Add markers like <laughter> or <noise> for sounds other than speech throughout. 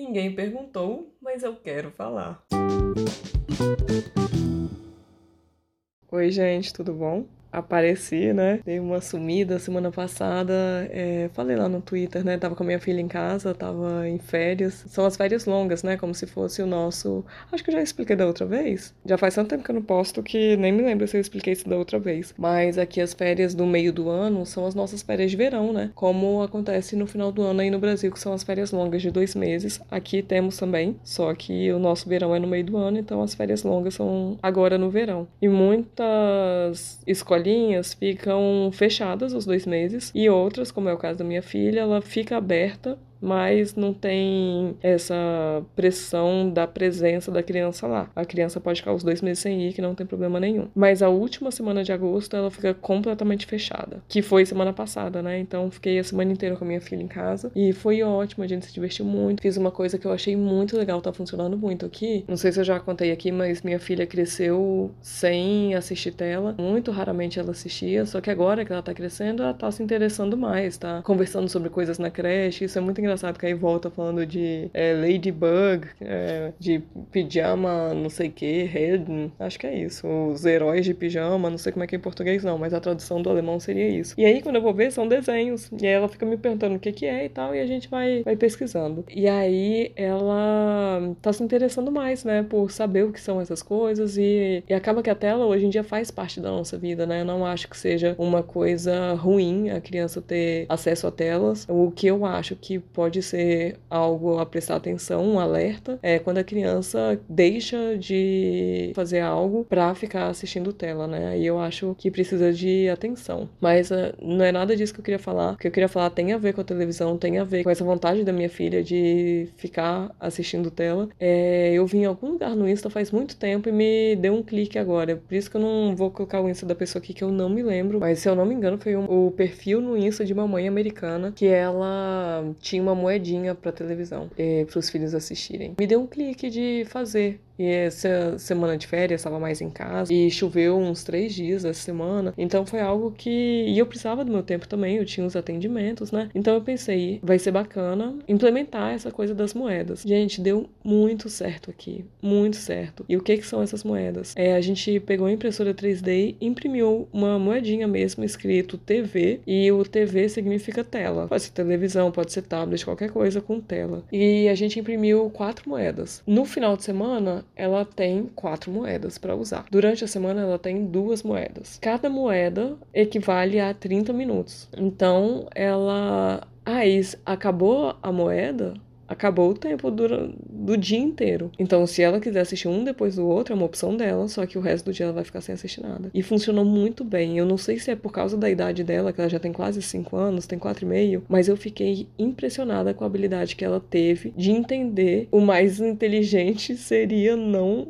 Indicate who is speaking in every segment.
Speaker 1: Ninguém perguntou, mas eu quero falar. Oi, gente, tudo bom? Apareci, né? Dei uma sumida semana passada. É, falei lá no Twitter, né? Tava com a minha filha em casa, tava em férias. São as férias longas, né? Como se fosse o nosso. Acho que eu já expliquei da outra vez. Já faz tanto tempo que eu não posto que nem me lembro se eu expliquei isso da outra vez. Mas aqui as férias do meio do ano são as nossas férias de verão, né? Como acontece no final do ano aí no Brasil, que são as férias longas de dois meses. Aqui temos também, só que o nosso verão é no meio do ano, então as férias longas são agora no verão. E muitas escolas escolinhas ficam fechadas os dois meses e outras, como é o caso da minha filha, ela fica aberta mas não tem essa pressão da presença da criança lá. A criança pode ficar os dois meses sem ir, que não tem problema nenhum. Mas a última semana de agosto ela fica completamente fechada, que foi semana passada, né? Então fiquei a semana inteira com a minha filha em casa e foi ótimo, a gente se divertiu muito. Fiz uma coisa que eu achei muito legal, tá funcionando muito aqui. Não sei se eu já contei aqui, mas minha filha cresceu sem assistir tela. Muito raramente ela assistia, só que agora que ela tá crescendo, ela tá se interessando mais, tá conversando sobre coisas na creche. Isso é muito engraçado engraçado que aí volta falando de é, Ladybug, é, de pijama, não sei o que, Helden, acho que é isso. Os heróis de pijama, não sei como é que é em português não, mas a tradução do alemão seria isso. E aí quando eu vou ver, são desenhos. E aí ela fica me perguntando o que que é e tal, e a gente vai, vai pesquisando. E aí ela tá se interessando mais, né, por saber o que são essas coisas e, e acaba que a tela hoje em dia faz parte da nossa vida, né? Eu não acho que seja uma coisa ruim a criança ter acesso a telas. O que eu acho que pode ser algo a prestar atenção, um alerta, é quando a criança deixa de fazer algo para ficar assistindo tela, né? E eu acho que precisa de atenção. Mas uh, não é nada disso que eu queria falar. O que eu queria falar tem a ver com a televisão, tem a ver com essa vontade da minha filha de ficar assistindo tela. É, eu vi em algum lugar no Insta faz muito tempo e me deu um clique agora. Por isso que eu não vou colocar o Insta da pessoa aqui que eu não me lembro. Mas se eu não me engano, foi um, o perfil no Insta de uma mãe americana que ela tinha uma uma moedinha para televisão eh, para os filhos assistirem. Me deu um clique de fazer e essa semana de férias estava mais em casa e choveu uns três dias essa semana. Então foi algo que. E eu precisava do meu tempo também, eu tinha os atendimentos, né? Então eu pensei, vai ser bacana implementar essa coisa das moedas. Gente, deu muito certo aqui. Muito certo. E o que, que são essas moedas? É, a gente pegou a impressora 3D e imprimiu uma moedinha mesmo escrito TV. E o TV significa tela. Pode ser televisão, pode ser tablet, qualquer coisa com tela. E a gente imprimiu quatro moedas. No final de semana, ela tem quatro moedas para usar. Durante a semana, ela tem duas moedas. Cada moeda equivale a 30 minutos. Então, ela. Ah, acabou a moeda? Acabou o tempo do, do dia inteiro. Então, se ela quiser assistir um depois do outro, é uma opção dela, só que o resto do dia ela vai ficar sem assistir nada. E funcionou muito bem. Eu não sei se é por causa da idade dela, que ela já tem quase 5 anos, tem 4 e meio, mas eu fiquei impressionada com a habilidade que ela teve de entender o mais inteligente seria não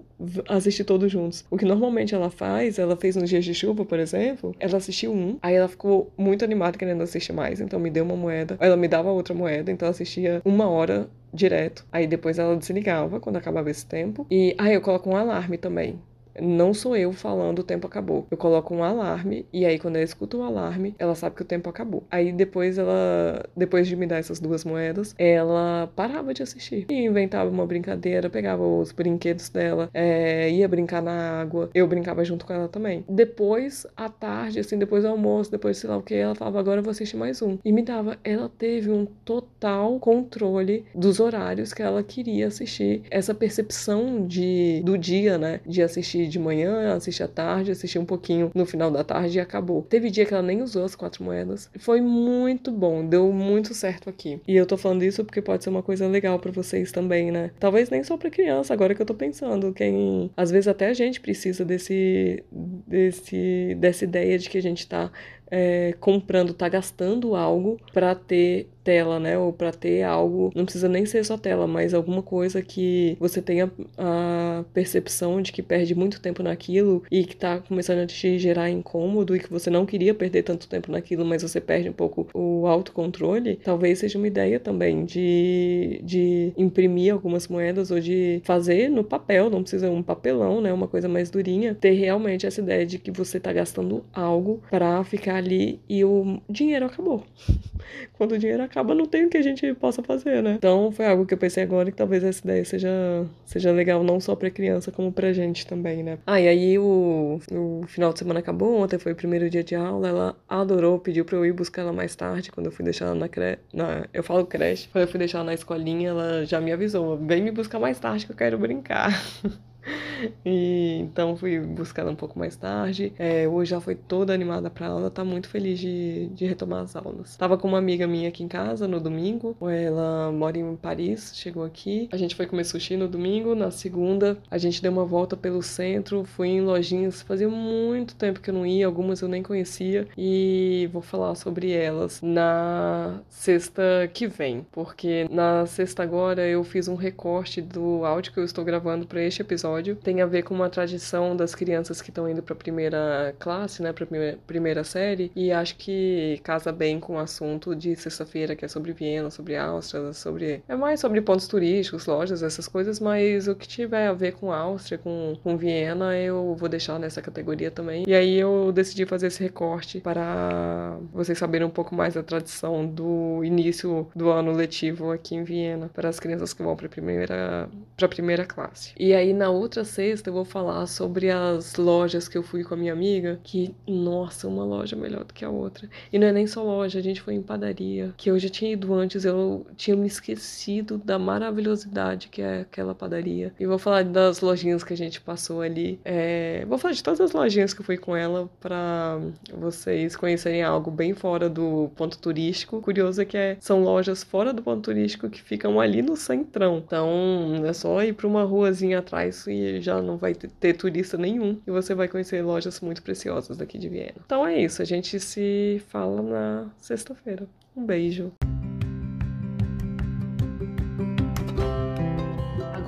Speaker 1: assistir todos juntos. O que normalmente ela faz, ela fez nos dias de chuva, por exemplo, ela assistiu um, aí ela ficou muito animada querendo assistir mais, então me deu uma moeda, ela me dava outra moeda, então assistia uma hora direto. Aí depois ela desligava quando acabava esse tempo. E aí eu coloco um alarme também não sou eu falando o tempo acabou. Eu coloco um alarme e aí quando ela escuta o alarme, ela sabe que o tempo acabou. Aí depois ela, depois de me dar essas duas moedas, ela parava de assistir e inventava uma brincadeira, pegava os brinquedos dela, é, ia brincar na água. Eu brincava junto com ela também. Depois, à tarde, assim, depois do almoço, depois sei lá o que, ela falava agora eu vou assistir mais um e me dava. Ela teve um total controle dos horários que ela queria assistir. Essa percepção de do dia, né, de assistir de manhã, assistia à tarde, assistia um pouquinho no final da tarde e acabou. Teve dia que ela nem usou as quatro moedas. Foi muito bom, deu muito certo aqui. E eu tô falando isso porque pode ser uma coisa legal para vocês também, né? Talvez nem só para criança, agora que eu tô pensando, quem às vezes até a gente precisa desse desse dessa ideia de que a gente tá é, comprando, tá gastando algo para ter tela, né? Ou para ter algo, não precisa nem ser só tela, mas alguma coisa que você tenha a percepção de que perde muito tempo naquilo e que tá começando a te gerar incômodo e que você não queria perder tanto tempo naquilo, mas você perde um pouco o autocontrole, talvez seja uma ideia também de, de imprimir algumas moedas ou de fazer no papel, não precisa um papelão, né? Uma coisa mais durinha, ter realmente essa ideia de que você tá gastando algo para ficar ali e o dinheiro acabou. <laughs> Quando o dinheiro acaba, não tem o que a gente possa fazer, né? Então foi algo que eu pensei agora que talvez essa ideia seja, seja legal não só pra criança, como pra gente também, né? Ah, e aí o, o final de semana acabou, ontem foi o primeiro dia de aula, ela adorou, pediu pra eu ir buscar ela mais tarde, quando eu fui deixar ela na creche. Na, eu falo creche, quando eu fui deixar ela na escolinha, ela já me avisou, vem me buscar mais tarde que eu quero brincar. <laughs> E então fui buscar ela um pouco mais tarde. É, hoje já foi toda animada pra aula, tá muito feliz de, de retomar as aulas. Tava com uma amiga minha aqui em casa no domingo. Ela mora em Paris, chegou aqui. A gente foi comer sushi no domingo. Na segunda, a gente deu uma volta pelo centro, fui em lojinhas. Fazia muito tempo que eu não ia, algumas eu nem conhecia. E vou falar sobre elas na sexta que vem, porque na sexta agora eu fiz um recorte do áudio que eu estou gravando para este episódio tem a ver com uma tradição das crianças que estão indo para a primeira classe, né, para a primeira série, e acho que casa bem com o assunto de sexta-feira, que é sobre Viena, sobre Áustria, sobre é mais sobre pontos turísticos, lojas, essas coisas, mas o que tiver a ver com Áustria, com, com Viena, eu vou deixar nessa categoria também. E aí eu decidi fazer esse recorte para vocês saberem um pouco mais da tradição do início do ano letivo aqui em Viena, para as crianças que vão para primeira para primeira classe. E aí na outra sexta eu vou falar sobre as lojas que eu fui com a minha amiga, que, nossa, uma loja melhor do que a outra. E não é nem só loja, a gente foi em padaria, que eu já tinha ido antes, eu tinha me esquecido da maravilhosidade que é aquela padaria. E vou falar das lojinhas que a gente passou ali. É... Vou falar de todas as lojinhas que eu fui com ela para vocês conhecerem algo bem fora do ponto turístico. O curioso é que é... são lojas fora do ponto turístico que ficam ali no centrão. Então é só ir para uma ruazinha atrás e já não vai ter turista nenhum e você vai conhecer lojas muito preciosas daqui de Viena. Então é isso, a gente se fala na sexta-feira. Um beijo.